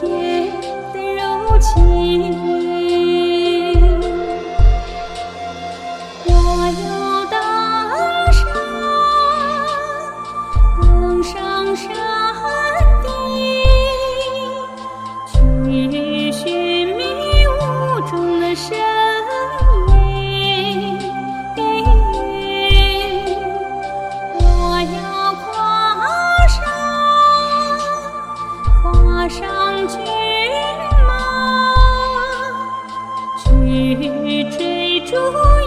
天的柔情祝。